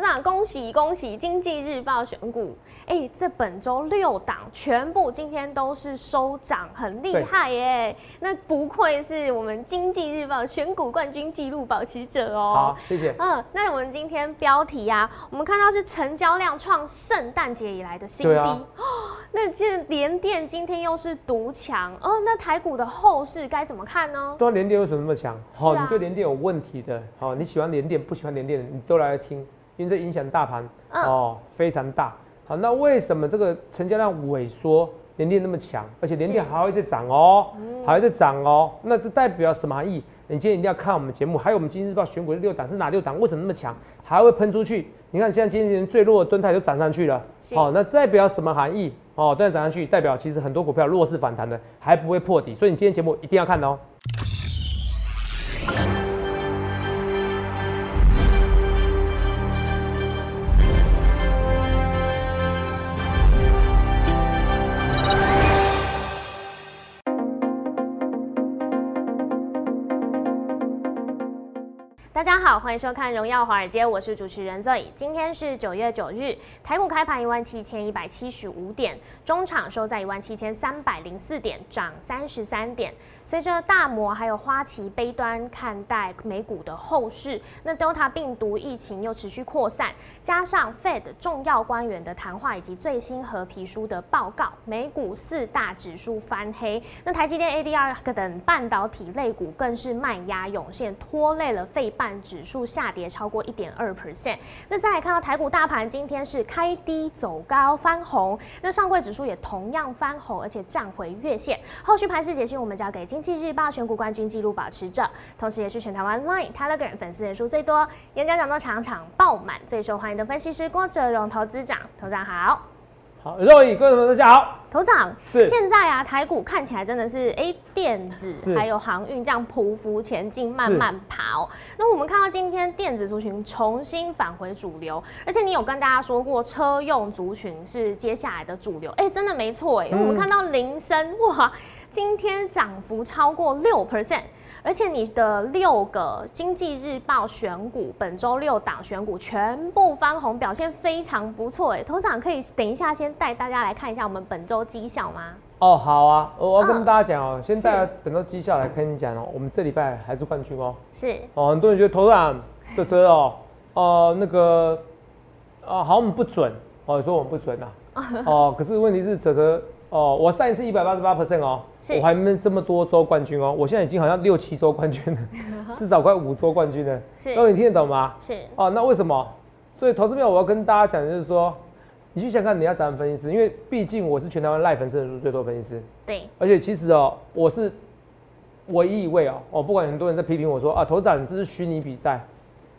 科长，恭喜恭喜！经济日报选股，哎，这本周六档全部今天都是收涨，很厉害耶！那不愧是我们经济日报选股冠军纪录保持者哦。好，谢谢。嗯，那我们今天标题啊，我们看到是成交量创圣诞节以来的新低。哦，那这连电今天又是独强，哦，那台股的后市该怎么看呢？对啊，连电为什么那么强？好，你对连电有问题的，好，你喜欢连电不喜欢连电，你都来听。因为这影响大盘哦非常大。好，那为什么这个成交量萎缩，连电那么强，而且连电还会再涨哦，还会再涨哦？那这代表什么含义？你今天一定要看我们节目，还有我们今日报选股的六档是哪六档？为什么那么强，还会喷出去？你看现在今天最弱的吨泰都涨上去了，好，那代表什么含义？哦，吨泰涨上去，代表其实很多股票弱势反弹的还不会破底，所以你今天节目一定要看哦。欢迎收看《荣耀华尔街》，我是主持人 Zoe。今天是九月九日，台股开盘一万七千一百七十五点，中场收在一万七千三百零四点，涨三十三点。随着大摩还有花旗悲端看待美股的后市，那 Delta 病毒疫情又持续扩散，加上 Fed 重要官员的谈话以及最新和皮书的报告，美股四大指数翻黑。那台积电 ADR 等半导体类股更是卖压涌现，拖累了费半指数数下跌超过一点二 percent。那再来看到台股大盘，今天是开低走高翻红，那上柜指数也同样翻红，而且站回月线。后续盘势解析，我们交给。经济日报选股冠军纪录保持者，同时也是全台湾 Line Telegram 粉丝人数最多、演讲讲座场场爆满、最受欢迎的分析师郭哲荣投资长。投资长好，好，各位各位大家好。头长是现在啊，台股看起来真的是哎，电子还有航运这样匍匐前进，慢慢跑。那我们看到今天电子族群重新返回主流，而且你有跟大家说过，车用族群是接下来的主流。哎，真的没错哎，因为我们看到铃声哇。今天涨幅超过六 percent，而且你的六个经济日报选股，本周六档选股全部翻红，表现非常不错。哎，头长可以等一下先带大家来看一下我们本周绩效吗？哦，好啊，我要跟大家讲哦，先带本周绩效来跟你讲哦，我们这礼拜还是冠军哦。是哦，很多人觉得头长这车哦，哦那个哦，好像不准哦，说我们不准呐。哦，可是问题是泽泽。哦，我上一次一百八十八 percent 哦，我还没这么多周冠军哦，我现在已经好像六七周冠军了，至少快五周冠军了。是，各位你听得懂吗？是。哦，那为什么？所以投资票我要跟大家讲就是说，你去想看你要找分析师，因为毕竟我是全台湾赖粉丝人数最多分析师。对。而且其实哦，我是唯一一位哦，哦，不管很多人在批评我说啊，投资长这是虚拟比赛，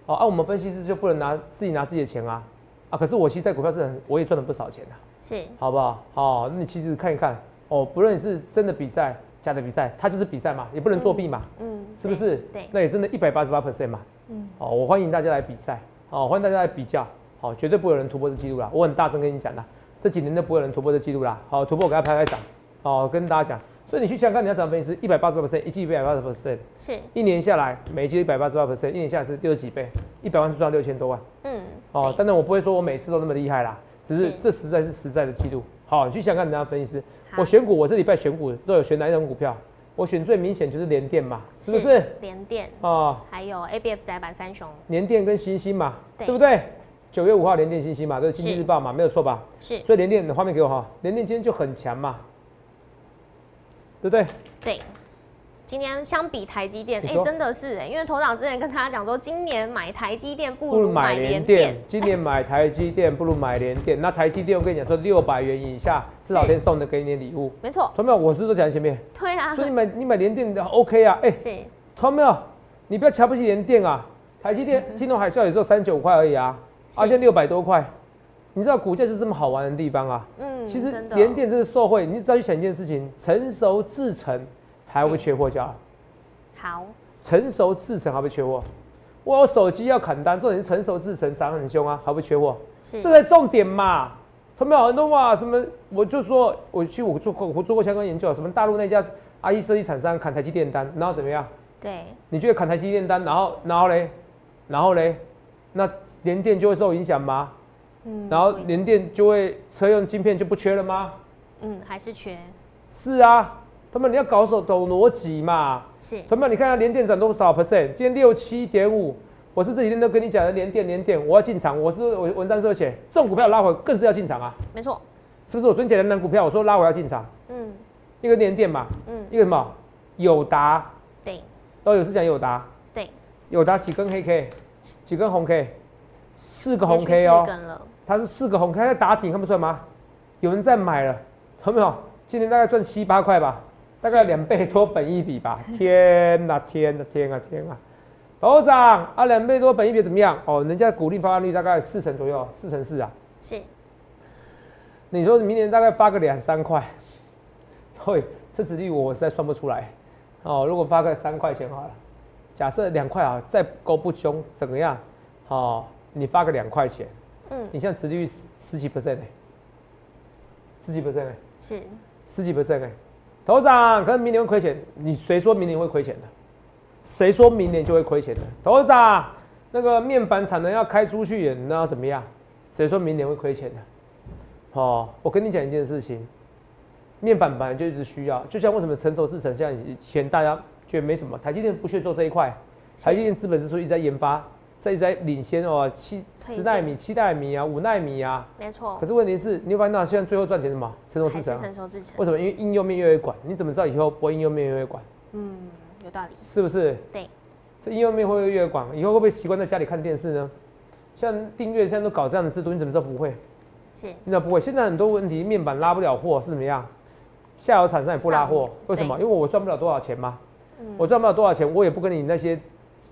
哦，啊，我们分析师就不能拿自己拿自己的钱啊，啊，可是我其实在股票市场我也赚了不少钱的。是，好不好？好，那你其实看一看哦，不论是真的比赛、假的比赛，它就是比赛嘛，也不能作弊嘛，嗯，是不是？对，那也真的一百八十八 percent 嘛，嗯，哦，我欢迎大家来比赛，哦，欢迎大家来比较，好，绝对不会有人突破这记录啦，我很大声跟你讲的，这几年都不会有人突破这记录啦，好，突破我给他拍拍掌，好，跟大家讲，所以你去想想看，你要怎么分析？一百八十八 percent，一季一百八十 percent，是，一年下来每一季一百八十八 percent，一年下来是六十几倍，一百万是赚六千多万，嗯，哦，当然我不会说我每次都那么厉害啦，只是这实在是实在的记录。好，你去想看人家分析师。我选股，我这礼拜选股都有选哪一种股票？我选最明显就是联电嘛，是不是？联电哦，还有 A B F 窄板三雄。联电跟星星嘛，对不对？九月五号联电星星嘛，这是经济日报嘛，没有错吧？是。所以联电的画面给我哈，联电今天就很强嘛，对不对？对。今年相比台积电，哎，真的是哎，因为头长之前跟大家讲说，今年买台积电不如买联电。今年买台积电不如买联电。那台积电我跟你讲说，六百元以下至少先送的给你点礼物。没错。同没有？我是不是都讲在前面？对啊。所以你买你买联电的 OK 啊，哎。是。同没有？你不要瞧不起联电啊。台积电金融海啸也只有三九块而已啊，而且六百多块。你知道股价是这么好玩的地方啊？嗯。其实联电这是受惠，你只要去想一件事情，成熟制成。还会缺货价？好，成熟制成还不缺货？我手机要砍单，重点是成熟制成涨很凶啊，还不缺货？是，这才重点嘛。他们有很多话，什么？我就说，我去我做过，我做过相关研究，什么大陆那家 IE 设计厂商砍台积电单，然后怎么样？对，你觉得砍台积电单，然后然后嘞，然后嘞，那联电就会受影响吗？嗯，然后联电就会车用晶片就不缺了吗？嗯，还是缺。是啊，他们你要搞懂懂逻辑嘛。是。他们你看下联电涨多少 percent？今天六七点五。我是这几天都跟你讲的联电联电，我要进场。我是我文章是写这种股票拉回更是要进场啊。没错。是不是我昨天讲的那股票？我说拉回要进场。嗯。一个联电嘛。嗯。一个什么？友达。对。都有是讲友达。对。友达几根黑 K？几根红 K？四个红 K 哦。四根了。它是四个红 K 在打底，看不出来吗？有人在买了，看到没有？今天大概赚七八块吧，大概两倍多本一比吧。天哪，天哪，天啊，天啊！头涨啊，两倍多本一比怎么样？哦，人家股利发放率大概四成左右，四成四啊。是。你说明年大概发个两三块，会，这子率我实在算不出来。哦，如果发个三块钱好了，假设两块啊，再高不凶，怎么样？哦，你发个两块钱，嗯，你像子率十几 percent 呢？十几 percent 呢？是。十几 percent 哎，头涨可能明年会亏钱，你谁说明年会亏钱的？谁说明年就会亏钱的？头涨那个面板产能要开出去，那要怎么样？谁说明年会亏钱的？哦，我跟你讲一件事情，面板本来就一直需要，就像为什么成熟制程像以前大家觉得没什么，台积电不屑做这一块，台积电资本支出一直在研发。在在领先哦，七十纳米、七纳米啊，五纳米啊，没错。可是问题是，你会发现到现在最后赚钱什么？成熟制程。成熟制程。为什么？因为应用面越来越广，你怎么知道以后不会应用面越来越广？嗯，有道理。是不是？对。这应用面会不会越广，以后会不会习惯在家里看电视呢？像订阅现在都搞这样的制度，你怎么知道不会？是。你知道不会？现在很多问题，面板拉不了货是怎么样？下游厂商也不拉货，为什么？因为我赚不了多少钱嘛。嗯。我赚不了多少钱，我也不跟你那些，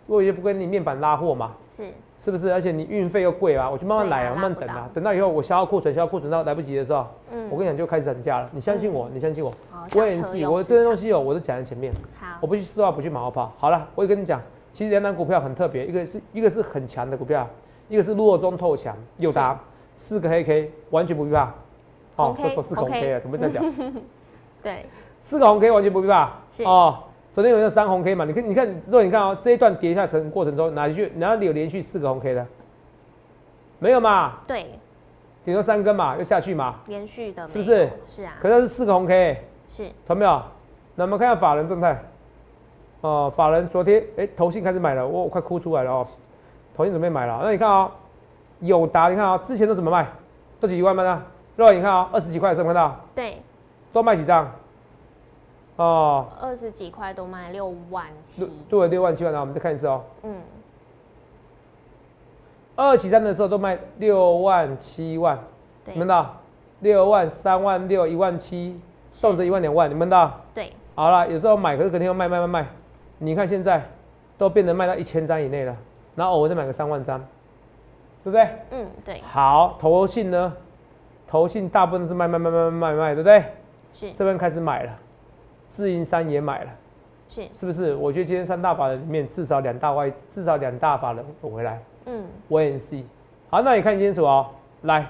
我也不跟你面板拉货嘛。是。是不是？而且你运费又贵啊，我就慢慢来啊，慢慢等啊。等到以后我消耗库存，消耗库存到来不及的时候，嗯，我跟你讲就开始涨价了。你相信我，你相信我，我也是，我这些东西哦，我都讲在前面。好，我不去丝话，不去马后炮。好了，我也跟你讲，其实两档股票很特别，一个是一个是很强的股票，一个是弱中透强，又达四个黑 K，完全不必怕。哦，说错四个红 K 啊，怎么在讲？对，四个红 K 完全不必怕。哦。昨天有那三红 K 嘛？你看，你看，如果你看哦，这一段跌下程过程中，哪去哪里有连续四个红 K 的？没有嘛？对，顶多三根嘛，又下去嘛？连续的，是不是？是啊。可是是四个红 K，是，看到没有？那我们看下法人状态。哦，法人昨天哎，投信开始买了，我我快哭出来了哦。投信准备买了，那你看啊，友达，你看啊，之前都怎么卖？都几万卖的？肉你看啊，二十几块，有没看到？对。多卖几张？哦，二十几块都卖六万七，对，六万七万，那我们再看一次哦。嗯，二起三的时候都卖六万七万，你们到六万三万六一万七，送着一万两万，你们到对，好了，有时候买，可是肯定要卖卖卖卖，你看现在都变得卖到一千张以内了，然后偶尔再买个三万张，对不对？嗯，对。好，投信呢？投信大部分是卖卖卖卖卖卖，对不对？是，这边开始买了。自营商也买了，是是不是？我觉得今天三大法人里面至少两大外，至少两大法人有回来。嗯，Y N C。好，那你看清楚哦。来，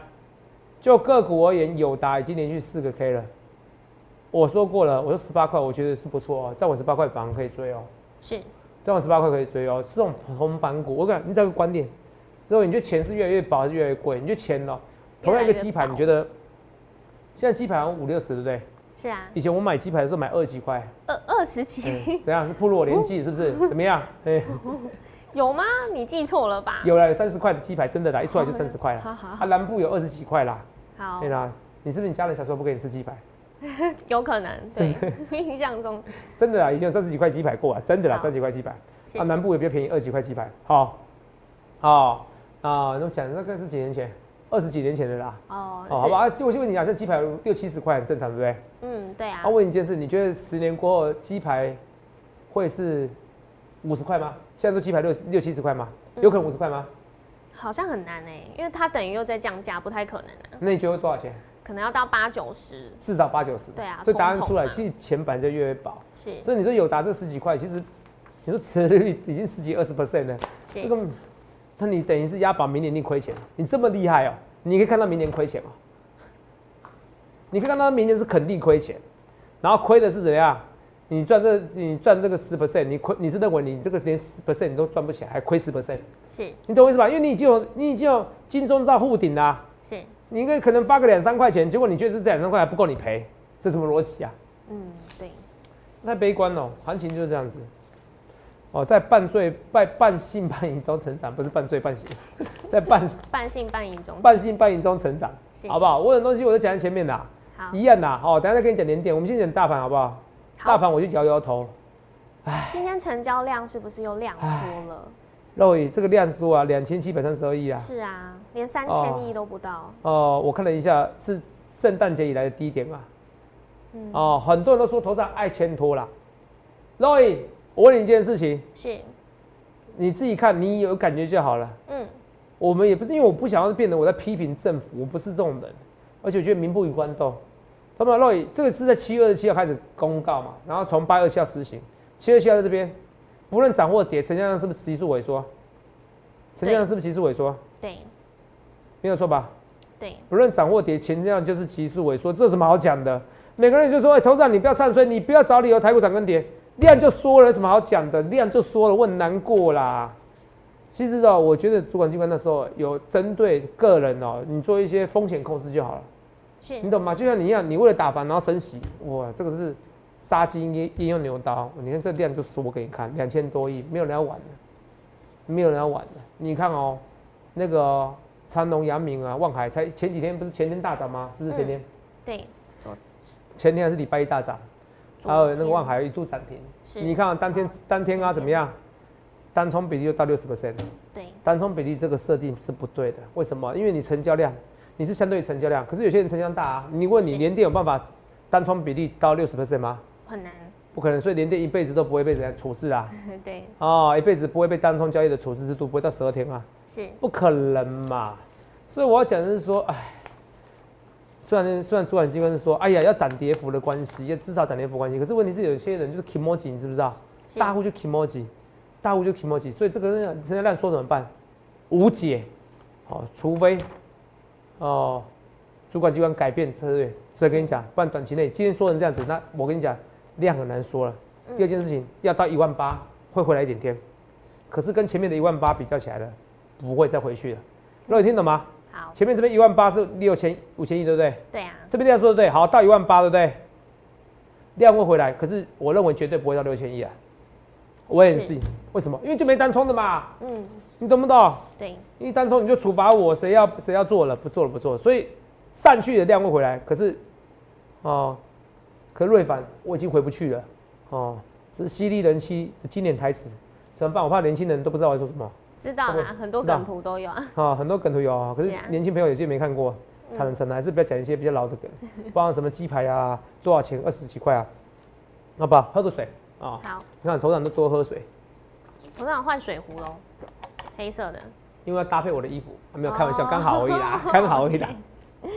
就个股而言，友达已经连续四个 K 了。我说过了，我说十八块，我觉得是不错哦，在我十八块反而可以追哦。是，在我十八块可以追哦。这种同板股，我讲你这个观点，如果你觉得钱是越来越薄，还是越来越贵？你觉得钱哦，同样一个鸡排，你觉得现在鸡排好像五六十，对不对？是啊，以前我买鸡排的时候买二十几块，二二十几，怎样？是铺路我年纪是不是？怎么样？哎，有吗？你记错了吧？有了，三十块的鸡排真的啦，一出来就三十块了。好好，啊，南部有二十几块啦。好，对啦，你是不是你家人小时候不给你吃鸡排？有可能，对，印象中真的啦，以前三十几块鸡排过啊，真的啦，三十几块鸡排。啊，南部也比较便宜，二十几块鸡排。好，好啊，那讲那个是几年前。二十几年前的啦，哦，好吧，就我就问你啊，像鸡排六七十块很正常，对不对？嗯，对啊。我问你一件事，你觉得十年过后鸡排会是五十块吗？现在都鸡排六六七十块吗？有可能五十块吗？好像很难哎，因为它等于又在降价，不太可能啊。那你觉得多少钱？可能要到八九十，至少八九十。对啊，所以答案出来，其实钱本来就越来越薄。是。所以你说有达这十几块，其实你说持率已经十几二十 percent 了，这个。那你等于是押宝，明年你亏钱，你这么厉害哦，你可以看到明年亏钱哦，你可以看到明年是肯定亏钱，然后亏的是怎样？你赚这你赚这个十 percent，你亏你是认为你这个连十 percent 你都赚不起来，还亏十 percent？是，你懂我意思吧？因为你已经有你已经有金钟罩护顶啦。是，你应该可能发个两三块钱，结果你觉得这两三块还不够你赔，这什么逻辑啊？嗯，对，太悲观了，行情就是这样子。哦，在半醉半半信半疑中成长，不是半醉半醒，在半 半信半疑中，半信半疑中成长，好不好？我有东西我都讲在前面的，好，一样的。好，等下再跟你讲连点，我们先讲大盘好不好？大盘我就摇摇头。哎，今天成交量是不是又量缩了？肉宇，这个量缩啊，两千七百三十二亿啊。是啊，连三千亿都不到。哦，我看了一下，是圣诞节以来的低点啊。嗯。哦，很多人都说头上爱牵拖啦。肉宇。我问你一件事情，是，你自己看，你有感觉就好了。嗯，我们也不是因为我不想要变得我在批评政府，我不是这种人，而且我觉得民不与官斗。那么洛伊，这个是在七月二十七号开始公告嘛，然后从八月二十七号实行。七月二十七号在这边，不论涨或跌，成交量是不是急速萎缩？成交量是不是急速萎缩？对，没有错吧？对，不论涨或跌，成交量就是急速萎缩，这有什么好讲的？每个人就说：“哎，头长，你不要唱衰，你不要找理由，台股涨跟跌。”量就缩了，有什么好讲的？量就说了，我很难过啦。其实哦，我觉得主管机关那时候有针对个人哦，你做一些风险控制就好了。是，你懂吗？就像你一样，你为了打房然后升息，哇，这个是杀鸡应应用牛刀。你看这量就缩给你看，两千多亿，没有人要玩的，没有人要玩的。你看哦，那个长隆、阳明啊、望海，才前几天不是前天大涨吗？是不是前天？对，前天还是礼拜一大涨。还有那个万海一度涨停，你看当天当天啊怎么样？单冲比例又到六十 percent 对，单冲比例这个设定是不对的。为什么？因为你成交量，你是相对成交量，可是有些人成交量大啊。你问你连电有办法单冲比例到六十 percent 吗？很难，不可能。所以连电一辈子都不会被人家处置啊。对，哦，一辈子不会被单冲交易的处置制度不会到十二天啊。是，不可能嘛。所以我要讲的是说，哎。虽然虽然主管机关是说，哎呀，要涨跌幅的关系，要至少涨跌幅关系。可是问题是，有些人就是 emoji，你知不知道？大户就 emoji，大户就 emoji。所以这个人成交量说怎么办？无解。哦，除非哦，主管机关改变策略，这跟你讲，不然短期内今天说成这样子，那我跟你讲，量很难说了。第二件事情，要到一万八会回来一点天，可是跟前面的一万八比较起来了，不会再回去了。那你听懂吗？前面这边一万八是六千五千亿，对不对？对啊。这边这样说的对，好到一万八，对不对？量会回来，可是我认为绝对不会到六千亿啊。我也是，为什么？因为就没单冲的嘛。嗯。你懂不懂？对。一单冲你就处罚我，谁要谁要做了，不做了不做了。所以散去的量会回来，可是哦，可瑞凡我已经回不去了。哦，这是犀利人妻的经典台词，怎么办？我怕年轻人都不知道我在说什么。知道啦，很多梗图都有啊。啊，很多梗图有啊，可是年轻朋友有些没看过，惨惨的，还是不要讲一些比较老的梗，包括什么鸡排啊，多少钱？二十几块啊？好吧，喝个水啊。好，你看头上都多喝水。头上换水壶喽，黑色的。因为要搭配我的衣服，没有开玩笑，刚好而已啦，刚好而已啦。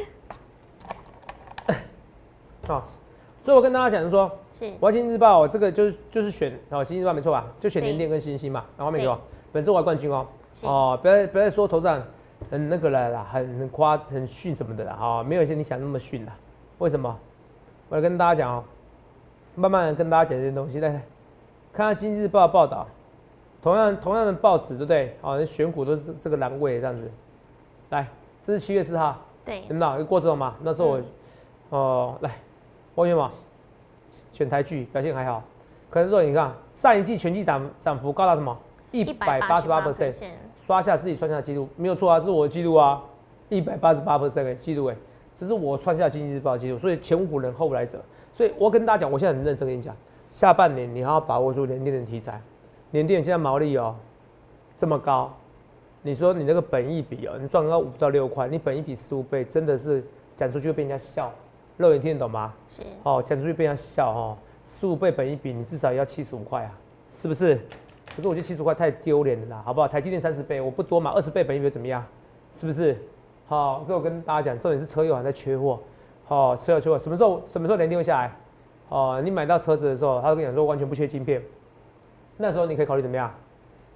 好，所以我跟大家讲说，是《华经日报》这个就是就是选哦，《经济日报》没错吧？就选联电跟星星嘛，然后没错。本周我冠军哦，哦，不要不要说头上很那个了啦，很很夸很逊什么的啦，哈，没有像你想那么逊啦。为什么？我来跟大家讲哦，慢慢跟大家讲这些东西。来看看《经济日报》报道，同样同样的报纸，对不对？哦，选股都是这个栏位这样子。来，这是七月四号，对，听到有过这种吗？那时候我，哦，来，王元嘛，选台剧表现还好，可是说你看上一季全季涨涨幅高达什么？一百八十八 percent，刷下自己创下的记录，没有错啊，这是我的记录啊，一百八十八 percent 的记录哎，这是我创下经济日报记录，所以前无古人后无来者，所以我跟大家讲，我现在很认真跟你讲，下半年你还要把握住联电的题材，联电现在毛利哦这么高，你说你那个本益比哦，你赚到五到六块，你本益比十五倍，真的是讲出去会被人家笑，肉眼听得懂吗？是。哦，讲出去被人家笑哦，十五倍本益比，你至少要七十五块啊，是不是？可是我觉得七十块太丢脸了啦，好不好？台积电三十倍，我不多嘛，二十倍本益比怎么样？是不是？好，这我跟大家讲，重点是车友还在缺货，好，车友缺货，什么时候什么时候联电会下来？哦，你买到车子的时候，他跟你讲说完全不缺晶片，那时候你可以考虑怎么样？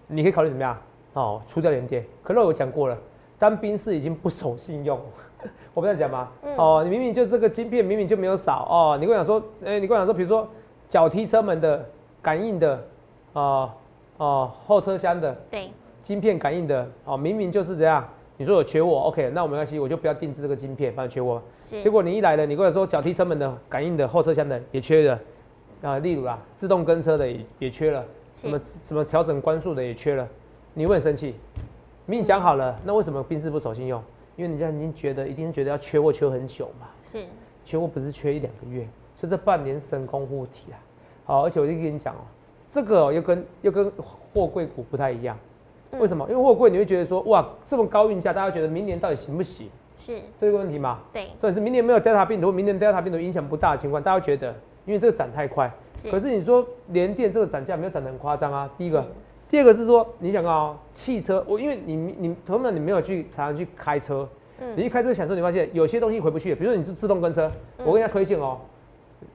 你可以考虑怎么样？哦，出掉联电。可是我讲过了，当兵士已经不守信用，我不要讲吗？哦，你明明就这个晶片明明就没有少哦，你跟我讲说，哎，你跟我讲说，比如说。脚踢车门的感应的，啊啊后车厢的，对，晶片感应的，哦，明明就是这样。你说有缺货，OK，那我没关系，我就不要定制这个晶片，反正缺货。结果你一来了，你跟我说脚踢车门的感应的后车厢的也缺了，啊，例如啦，自动跟车的也也缺了，什么什么调整关速的也缺了，你会很生气。明明讲好了，那为什么宾士不守信用？因为人家已经觉得一定觉得要缺货缺很久嘛。是。缺货不是缺一两个月，所以这半年神功护体啊。好，而且我就跟你讲哦，这个又跟又跟货柜股不太一样。为什么？因为货柜你会觉得说，哇，这么高运价，大家觉得明年到底行不行？是这个问题嘛？对。所以是明年没有 Delta 病毒，明年 Delta 病毒影响不大的情况，大家觉得，因为这个涨太快。可是你说联电这个涨价没有涨得很夸张啊。第一个，第二个是说，你想看哦，汽车，我因为你你同样你没有去常常去开车，嗯，你一开车享受，你发现有些东西回不去。比如说你是自动跟车，我跟大家推荐哦，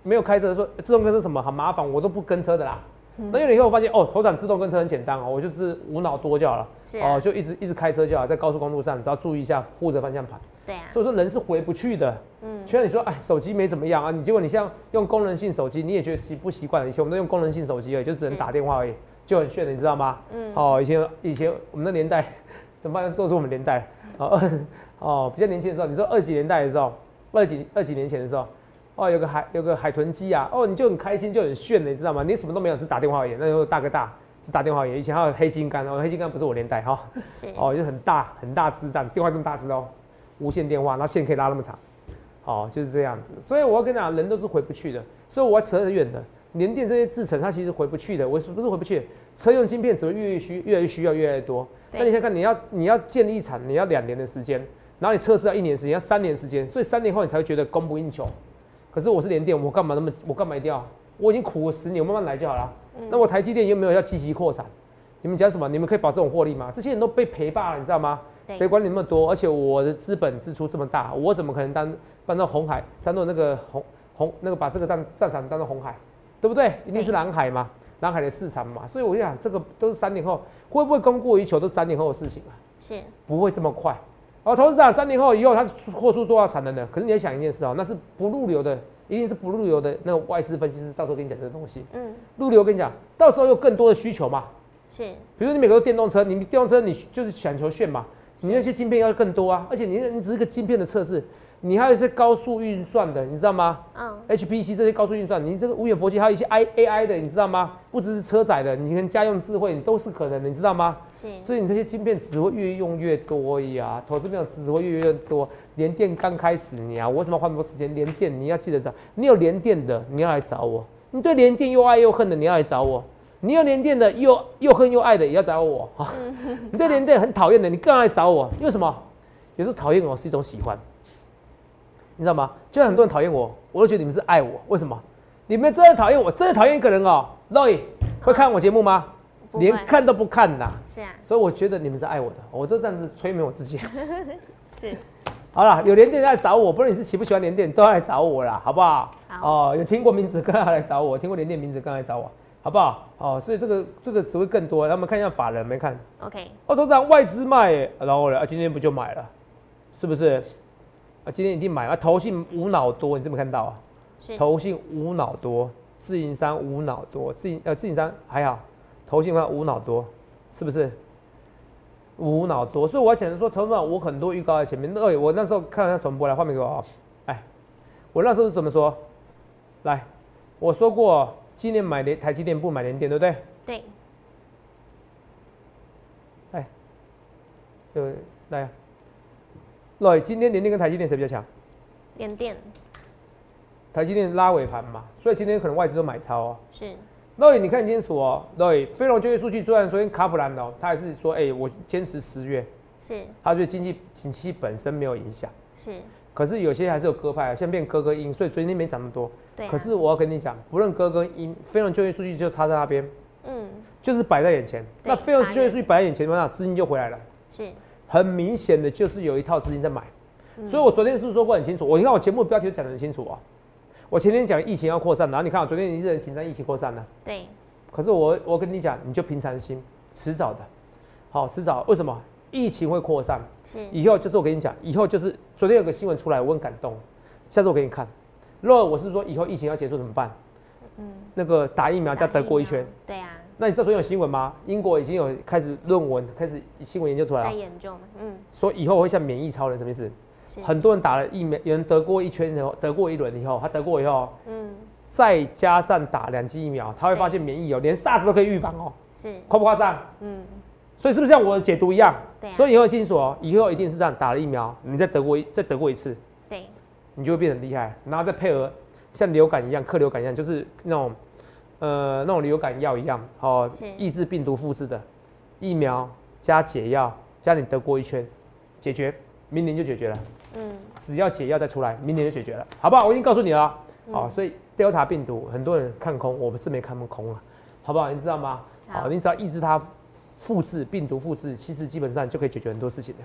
没有开车说自动跟车什么很麻烦，我都不跟车的啦。那用了以后，我发现哦，头场自动跟车很简单哦，我就是无脑多就好了，哦，就一直一直开车就好，在高速公路上只要注意一下护着方向盘。对啊。所以说人是回不去的。嗯。虽然你说哎，手机没怎么样啊，你结果你像用功能性手机，你也觉得习不习惯？以前我们都用功能性手机而已，就只能打电话而已，就很炫的，你知道吗？嗯。哦，以前以前我们的年代，怎么办？都是我们年代。哦 哦，比较年轻的时候，你说二几年代的时候，二几二几年前的时候。哦，有个海有个海豚机啊，哦，你就很开心，就很炫的，你知道吗？你什么都没有，只打电话而已。那时候大哥大，只打电话而已。以前还有黑金刚，哦，黑金刚不是我连带哈，哦，就很大很大支弹，电话这么大支哦，无线电话，那线可以拉那么长，哦，就是这样子。所以我要跟你讲，人都是回不去的，所以我要扯很远的。联电这些制程，它其实回不去的。我是不是回不去？车用晶片只会越越需越来越需要越来越多。那你想看，你要你要建立一场，你要两年的时间，然后你测试要一年时间，要三年时间，所以三年后你才会觉得供不应求。可是我是联电，我干嘛那么我干嘛一定要？我已经苦了十年，我慢慢来就好了。那我台积电又没有要积极扩产？你们讲什么？你们可以保这种获利吗？这些人都被赔罢了，你知道吗？谁管你那么多？而且我的资本支出这么大，我怎么可能当搬到红海，当做那个红红那个把这个当战场当做红海，对不对？一定是蓝海嘛，蓝海的市场嘛。所以我就想，这个都是三年后会不会供过于求，都是三年后的事情啊。是，不会这么快。哦，投资者三年后以后，他扩出多少产能呢？可是你要想一件事哦，那是不入流的，一定是不入流的那个外资分析师到时候跟你讲这个东西。嗯，入流跟你讲，到时候有更多的需求嘛。是，比如说你每个都电动车，你电动车你就是想求炫嘛，你那些晶片要更多啊，而且你你只是个晶片的测试。你还有一些高速运算的，你知道吗？嗯，HPC 这些高速运算，你这个无远佛系还有一些 I AI 的，你知道吗？不只是车载的，你跟家用智慧，你都是可能的，你知道吗？是。所以你这些晶片只会越用越多呀，投资票只会越用越多。连电刚开始，你啊，我为什么花那么多时间？连电你要记得找，你有连电的，你要来找我；你对连电又爱又恨的，你要来找我；你有连电的又又恨又爱的，也要找我啊。你对连电很讨厌的，你更要来找我，因为什么？有时候讨厌我是一种喜欢。你知道吗？就很多人讨厌我，我都觉得你们是爱我。为什么？你们真的讨厌我，真的讨厌一个人哦。Roy 会看我节目吗？连看都不看呐。是啊。所以我觉得你们是爱我的，我都这样子催眠我自己。是。好了，有连电来找我，不论你是喜不喜欢连电，都要来找我啦，好不好？哦，有听过名字更要来找我，听过连电名字更来找我，好不好？哦，所以这个这个词会更多。那我们看一下法人没看？OK。哦，头涨外资卖，然后呢？啊，今天不就买了？是不是？啊，今天一定买啊！投信无脑多，你这么看到啊？投信无脑多，自营商无脑多，自营呃自营商还好，投信方无脑多，是不是？无脑多，所以我要讲说，投资我很多预告在前面。对，我那时候看一下重播来画面给我啊。哎，我那时候是怎么说？来，我说过今年买联台积电不买联电，对不对？对。哎，对，来。对，今天联电跟台积电谁比较强？联电。台积电拉尾盘嘛，所以今天可能外资都买超哦。是。对，你看清楚哦。对，非农就业数据虽然昨天卡普兰哦，他还是说，哎，我坚持十月。是。他对经济景气本身没有影响。是。可是有些还是有鸽派，像变鸽鸽音，所以昨天没涨那么多。对。可是我要跟你讲，不论鸽鸽音，非农就业数据就差在那边。嗯。就是摆在眼前。那非农就业数据摆在眼前的话，资金就回来了。是。很明显的就是有一套资金在买，所以我昨天是不是说过很清楚。我你看我节目标题讲的很清楚啊。我前天讲疫情要扩散，然后你看我昨天一直很紧张疫情扩散呢。对。可是我我跟你讲，你就平常心，迟早的。好，迟早。为什么？疫情会扩散。是。以后就是我跟你讲，以后就是昨天有个新闻出来，我很感动。下次我给你看。若我是说以后疫情要结束怎么办？嗯，那个打疫苗加德国一圈，对啊。那你知道昨天有新闻吗？英国已经有开始论文，开始新闻研究出来了，在研究，嗯，说以后会像免疫超人什么意思？很多人打了疫苗，有人得过一圈以后，得过一轮以后，他得过以后，嗯，再加上打两剂疫苗，他会发现免疫哦连 SARS 都可以预防哦，是。夸不夸张？嗯，所以是不是像我的解读一样？对，所以以后清楚哦，以后一定是这样，打了疫苗，你再得过一再得过一次，对，你就会变得厉害，然后再配合像流感一样，克流感一样，就是那种呃那种流感药一样，哦，抑制病毒复制的疫苗加解药加你得过一圈，解决，明年就解决了。嗯，只要解药再出来，明年就解决了，好不好？我已经告诉你了，好，所以 Delta 病毒很多人看空，我们是没看空啊，好不好？你知道吗？好，你只要抑制它复制病毒复制，其实基本上就可以解决很多事情的，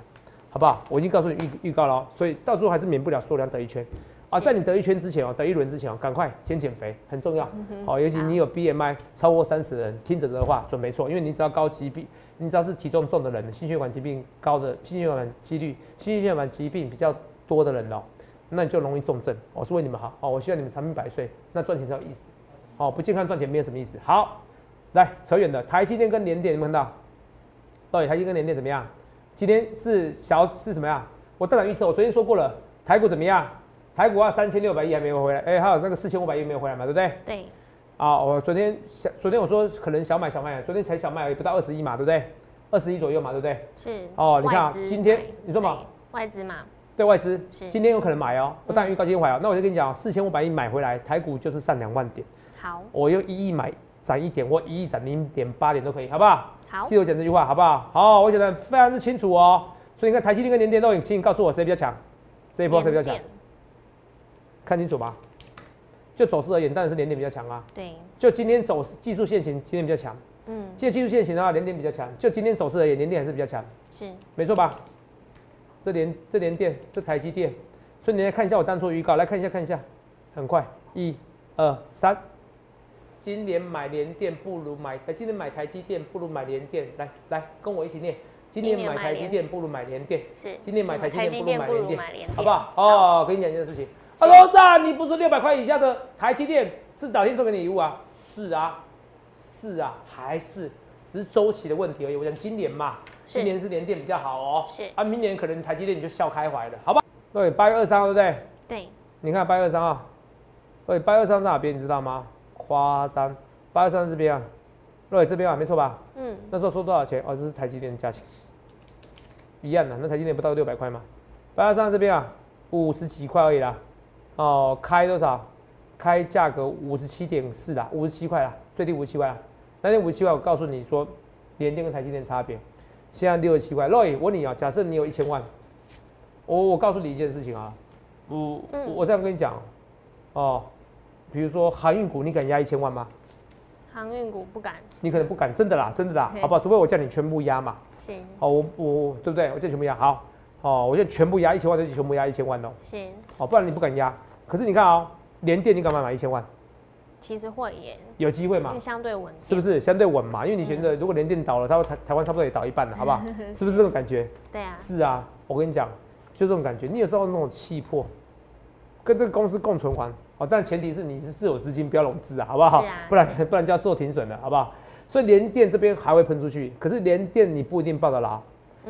好不好？我已经告诉你预预告了，所以到最后还是免不了缩量得一圈啊，在你得一圈之前哦，得一轮之前哦，赶快先减肥，很重要，好，尤其你有 BMI 超过三十人，听着的话准没错，因为你只要高疾病。你只要是体重重的人，心血管疾病高的心血管几率，心血管疾病比较多的人哦，那你就容易重症。我是为你们好哦，我希望你们长命百岁，那赚钱才有意思。哦，不健康赚钱没有什么意思。好，来扯远了，台积电跟联电，你们看到？到底台积跟联电怎么样？今天是小是什么呀？我大胆预测，我昨天说过了，台股怎么样？台股啊，三千六百亿还没有回来，哎，还有那个四千五百亿没有回来嘛，对不对？对。啊，我昨天小昨天我说可能小买小卖，昨天才小卖也不到二十亿嘛，对不对？二十亿左右嘛，对不对？是。哦，你看今天你说嘛？外资嘛？对外资，今天有可能买哦。我当然预告今天买哦。那我就跟你讲，四千五百亿买回来，台股就是上两万点。好。我用一亿买涨一点，或一亿涨零点八点都可以，好不好？好。记得我讲这句话，好不好？好，我讲的非常之清楚哦。所以你看台积电跟联电都有，请你告诉我谁比较强？这一波谁比较强？看清楚吧。就走势而言，当然是连点比较强啊。对。就今天走势技术线型，今天比较强。嗯。就技术线型的话，连点比较强。就今天走势而言，连点还是比较强。是。没错吧？这连这连电，这台积电。所以你来看一下我当初预告，来看一下看一下，很快，一、二、三。今年买联电不如买，呃，今年买台积电不如买联电。来来，跟我一起念。今年买台积电不如买联电。是。今年买台积电不如买联电，好不好？哦，跟你讲一件事情。Hello，赞！你不是六百块以下的台积电是导天送给你礼物啊？是啊，是啊，还是只是周期的问题而已。我讲今年嘛，今年是年电比较好哦。是啊，明年可能台积电你就笑开怀了，好吧？对，八月二三号对不对？对。你看八月二三号，对，八月二三在哪边？你知道吗？夸张，八月二三这边啊，对，这边啊，没错吧？嗯。那时候收多少钱？哦，这是台积电的价钱，一样的。那台积电不到六百块吗？八月二三这边啊，五十几块而已啦。哦，开多少？开价格五十七点四啦，五十七块啦，最低五十七块啦。那天五十七块，我告诉你说，联电跟台积电差别，现在六十七块。Roy，我问你啊，假设你有一千万，我我告诉你一件事情啊，我我这样跟你讲，哦，比如说航运股，你敢压一千万吗？航运股不敢。你可能不敢，真的啦，真的啦，好不好？除非我叫你全部压嘛。行。哦，我我对不对？我叫全部压，好，哦，我叫全部压一千万，就全部压一千万哦。行。哦，不然你不敢压。可是你看啊，连电你敢不敢买一千万？其实会耶，有机会嘛？因为相对稳，是不是相对稳嘛？因为你觉得如果连电倒了，它台台湾差不多也倒一半了，好不好？是不是这种感觉？对啊。是啊，我跟你讲，就这种感觉。你有时候那种气魄，跟这个公司共存亡哦，但前提是你是自有资金，不要融资啊，好不好？不然不然就要做停损的，好不好？所以连电这边还会喷出去，可是连电你不一定抱得牢。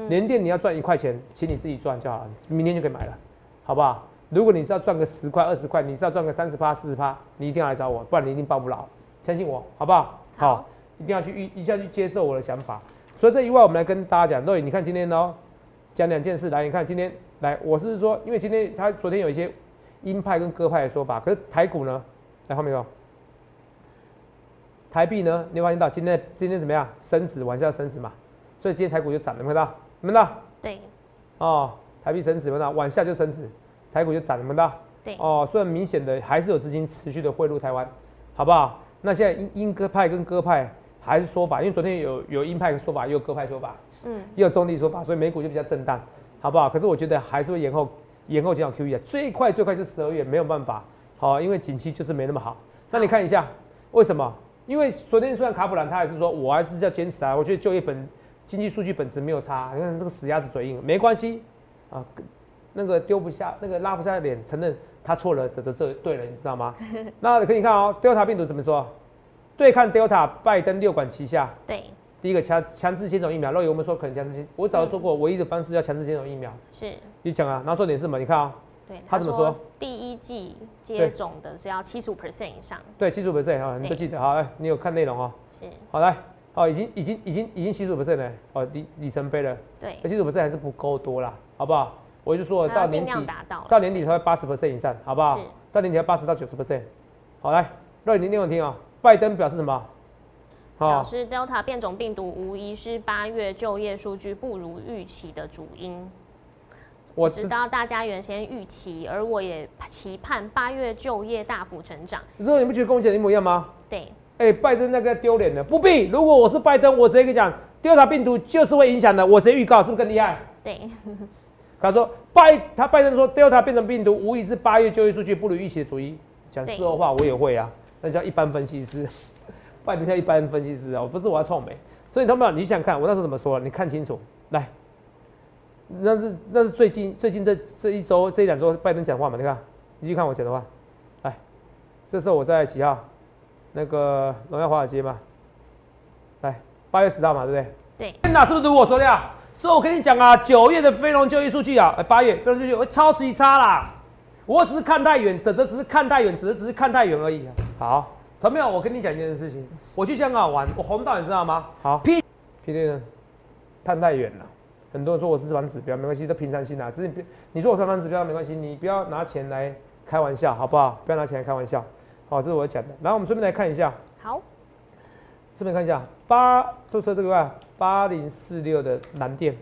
连电你要赚一块钱，请你自己赚就好了，明天就可以买了，好不好？如果你是要赚个十块二十块，你是要赚个三十趴四十趴，你一定要来找我，不然你一定抱不牢。相信我，好不好？好，一定要去一一下去接受我的想法。所以这一外，我们来跟大家讲，对，你看今天哦，讲两件事来，你看今天来，我是说，因为今天他昨天有一些鹰派跟鸽派的说法，可是台股呢，来后面有，台币呢，你发现到今天今天怎么样？升值，往下升值嘛，所以今天台股就涨了，看到？看到？对。哦，台币升值，看到？往下就升值。台股就涨了么大，对哦，虽然明显的还是有资金持续的汇入台湾，好不好？那现在鹰鹰鸽派跟鸽派还是说法，因为昨天有有鹰派的说法，也有鸽派说法，嗯，也有中立说法，所以美股就比较震荡，好不好？可是我觉得还是会延后延后减少 QE 啊，最快最快就十二月，没有办法，好，因为景气就是没那么好。那你看一下为什么？因为昨天虽然卡普兰他还是说我还是要坚持啊，我觉得就业本经济数据本质没有差，你看这个死鸭子嘴硬，没关系啊。那个丢不下，那个拉不下脸，承认他错了，这这这对了，你知道吗？那可以看哦，Delta 病毒怎么说？对抗 Delta，拜登六管齐下。对，第一个强强制接种疫苗，若有我们说可能强制接，我早就说过，唯一的方式要强制接种疫苗。是，你讲啊，然后重点是什么？你看啊，对，他怎么说？第一季接种的是要七十五 percent 以上。对，七十五 percent 啊，你都记得好，哎，你有看内容哦。是。好来，哦，已经已经已经已经七十五 percent 了，哦里里程碑了。对。七十五 percent 还是不够多啦，好不好？我就说到年底，到到年底才会八十 percent 以上，好不好？到年底要八十到九十 percent。好来，肉你听我听啊，拜登表示什么？表示 Delta 变种病毒无疑是八月就业数据不如预期的主因。我知道大家原先预期，而我也期盼八月就业大幅成长。你说你不觉得跟我讲的一模一样吗？对。哎，拜登那个丢脸的，不必。如果我是拜登，我直接跟你讲，Delta 病毒就是会影响的，我直接预告，是不是更厉害？对。他说拜他拜登说 Delta 变成病毒无疑是八月就业数据不如预期的主因。讲事后话我也会啊，那叫一般分析师。拜登叫一般分析师啊，我不是我要臭美，所以他们你想看我那时候怎么说？你看清楚，来，那是那是最近最近这这一周这一两周拜登讲话嘛？你看，你去看我讲的话，来，这时候我在几号？那个荣耀华尔街嘛，来，八月十号嘛，对不对？对。天哪，是不是如我说的呀？所以我跟你讲啊，九月的非农就业数据啊，八月非农就业会超级差啦。我只是看太远，只只只是看太远，只是只是看太远而已。好。朋友，我跟你讲一件事情，我去香港玩，我红到你知道吗？好，P P 呢，看太远了。很多人说我是反指标，没关系，都平常心啦。只是你，你说我是反指标没关系，你不要拿钱来开玩笑，好不好？不要拿钱来开玩笑。好，这是我讲的。然后我们顺便来看一下，好，顺便看一下八，就是这个八零四六的蓝电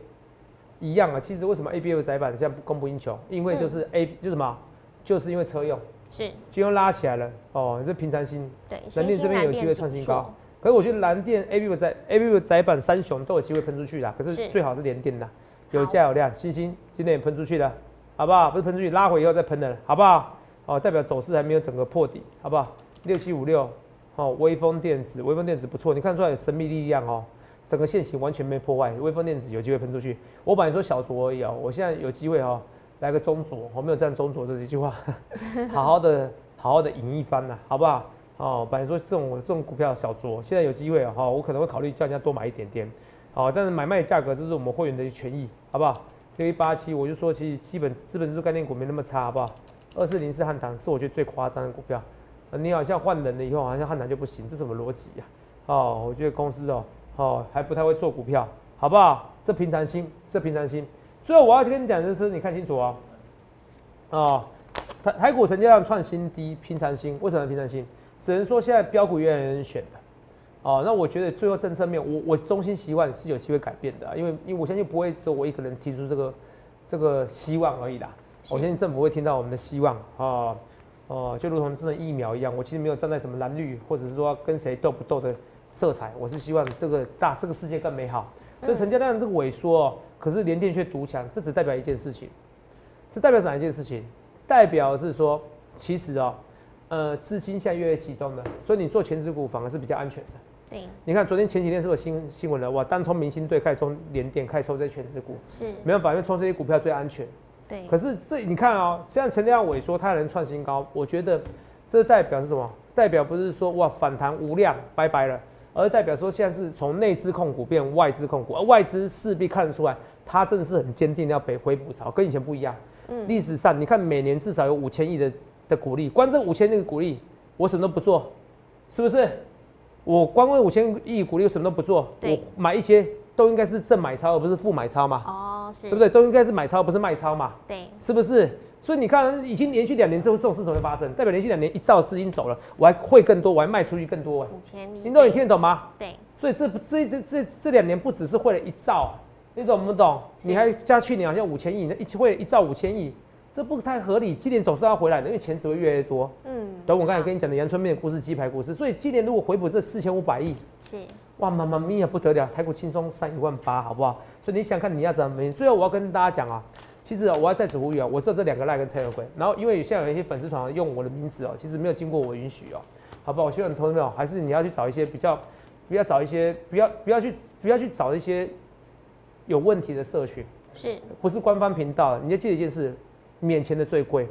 一样啊。其实为什么 A B F 窄板现在供不应求？因为就是 A 就什么，就是因为车用。是，就用拉起来了哦，这平常心。对，蓝电这边有机会创新高。可是我觉得蓝电 A B U 在 A B U 窄板三雄都有机会喷出去的，可是最好是连电的，有价有量。星星今天也喷出去了，好不好？不是喷出去，拉回以后再喷的，好不好？哦，代表走势还没有整个破底，好不好？六七五六，哦，微风电子，微风电子不错，你看出来有神秘力量哦，整个线型完全没破坏，微风电子有机会喷出去。我本来说小酌而已哦，我现在有机会哦。来个中左，我没有站中左这几句话，好好的好好的赢一番呐，好不好？哦，本来说这种这种股票小酌，现在有机会哈，我可能会考虑叫人家多买一点点，好，但是买卖价格这是我们会员的权益，好不好？六一八七，我就说其实基本资本指数概念股没那么差，好不好？二四零四汉唐是我觉得最夸张的股票，你好像换人了以后，好像汉唐就不行，这什么逻辑呀？哦，我觉得公司哦哦还不太会做股票，好不好？这平常心，这平常心。最后我要跟你讲的是，你看清楚哦，哦，台台股成交量创新低，平常心。为什么平常心？只能说现在标股越来越难选了。哦，那我觉得最后政策面，我我衷心希望是有机会改变的，因为因为我相信不会只有我一个人提出这个这个希望而已啦。我相信政府会听到我们的希望啊，哦，就如同这种疫苗一样，我其实没有站在什么蓝绿或者是说跟谁斗不斗的色彩，我是希望这个大这个世界更美好。所以成交量这个萎缩。可是联电却独强，这只代表一件事情，这代表哪一件事情？代表是说，其实哦，呃，资金现在越来越集中了，所以你做全职股反而是比较安全的。对，你看昨天前几天是不是新新闻了？哇，单冲明星队，开始冲联电，开始抽这些全职股，是没办法，因为冲这些股票最安全。对。可是这你看哦，现在成交量萎缩，它能创新高，我觉得这代表是什么？代表不是说哇反弹无量，拜拜了，而代表说现在是从内资控股变外资控股，而外资势必看得出来。它真的是很坚定要北回补潮，跟以前不一样。嗯，历史上你看每年至少有五千亿的的股利，光这五千亿的股利，我什么都不做，是不是？我光为五千亿股利，我什么都不做，我买一些都应该是正买超，而不是负买超嘛。哦，是，对不对？都应该是买超，不是卖超嘛。对，是不是？所以你看，已经连续两年之后，这种事怎么会发生？代表连续两年一兆资金走了，我还会更多，我还卖出去更多。五千亿，林总，你听得懂吗？对。所以这不这这这这两年不只是汇了一兆。你懂不懂？你还加去年好像五千亿，那一会一兆五千亿，这不太合理。今年总是要回来的，因为钱只会越来越多。嗯，等我刚才跟你讲的阳春面的故事、鸡排故事，所以今年如果回补这四千五百亿，是哇，妈妈咪呀不得了，台股轻松上一万八，好不好？所以你想看你要怎么？最后我要跟大家讲啊，其实我要再次呼吁啊，我知道这两个赖跟 Telegram，然后因为现在有一些粉丝团用我的名字哦，其实没有经过我允许哦，好不好？我希望你投资没有，还是你要去找一些比较，不要找一些，不要不要去不要去找一些。有问题的社群，是不是官方频道？你要记得一件事，免钱的最贵，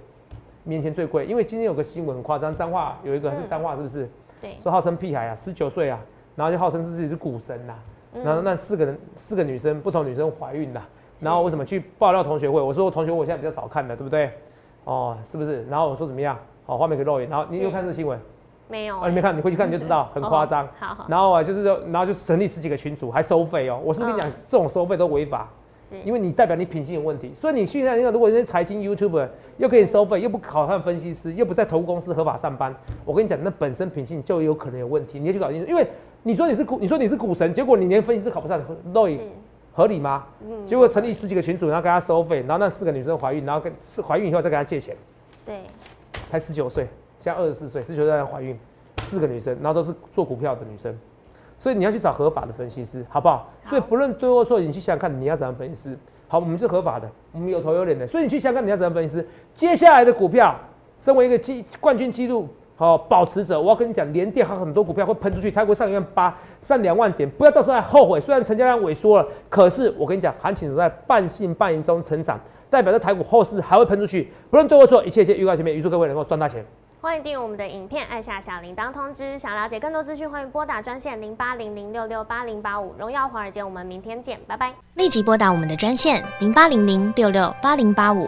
免钱最贵。因为今天有个新闻很夸张，脏话有一个是脏话，是不是？对，说号称屁孩啊，十九岁啊，然后就号称是自己是股神呐，然后那四个人四个女生不同女生怀孕了，然后为什么去爆料同学会？我说同学会我现在比较少看的，对不对？哦，是不是？然后我说怎么样？好，画面可以露眼。然后你有看这新闻？没有。啊，你没看，你回去看你就知道，很夸张。好好。然后啊，就是说，然后就成立十几个群组，还收费哦。我是跟你讲，这种收费都违法，是因为你代表你品性有问题。所以你现在那个，如果那些财经 YouTube 又给你收费，又不考上分析师，又不在投资公司合法上班，我跟你讲，那本身品性就有可能有问题。你要去搞清楚，因为你说你是股，你说你是股神，结果你连分析师考不上，露影。合理吗？嗯。结果成立十几个群组，然后跟他收费，然后那四个女生怀孕，然后跟怀孕以后再跟他借钱。对。才十九岁，现在二十四岁，十九岁怀孕，四个女生，然后都是做股票的女生，所以你要去找合法的分析师，好不好？所以不论对或错，你去想想看你要怎样分析师。好，我们是合法的，我们有头有脸的，所以你去想想看你要怎样分析师。接下来的股票，身为一个季冠军纪录好保持者，我要跟你讲，连电还有很多股票会喷出去，它会上一万八，上两万点，不要到时候还后悔。虽然成交量萎缩了，可是我跟你讲，行情都在半信半疑中成长。代表着台股后市还会喷出去，不论对或错，一切一切预告前面，预祝各位能够赚大钱。欢迎订阅我们的影片，按下小铃铛通知。想了解更多资讯，欢迎拨打专线零八零零六六八零八五。荣耀华尔街，我们明天见，拜拜。立即拨打我们的专线零八零零六六八零八五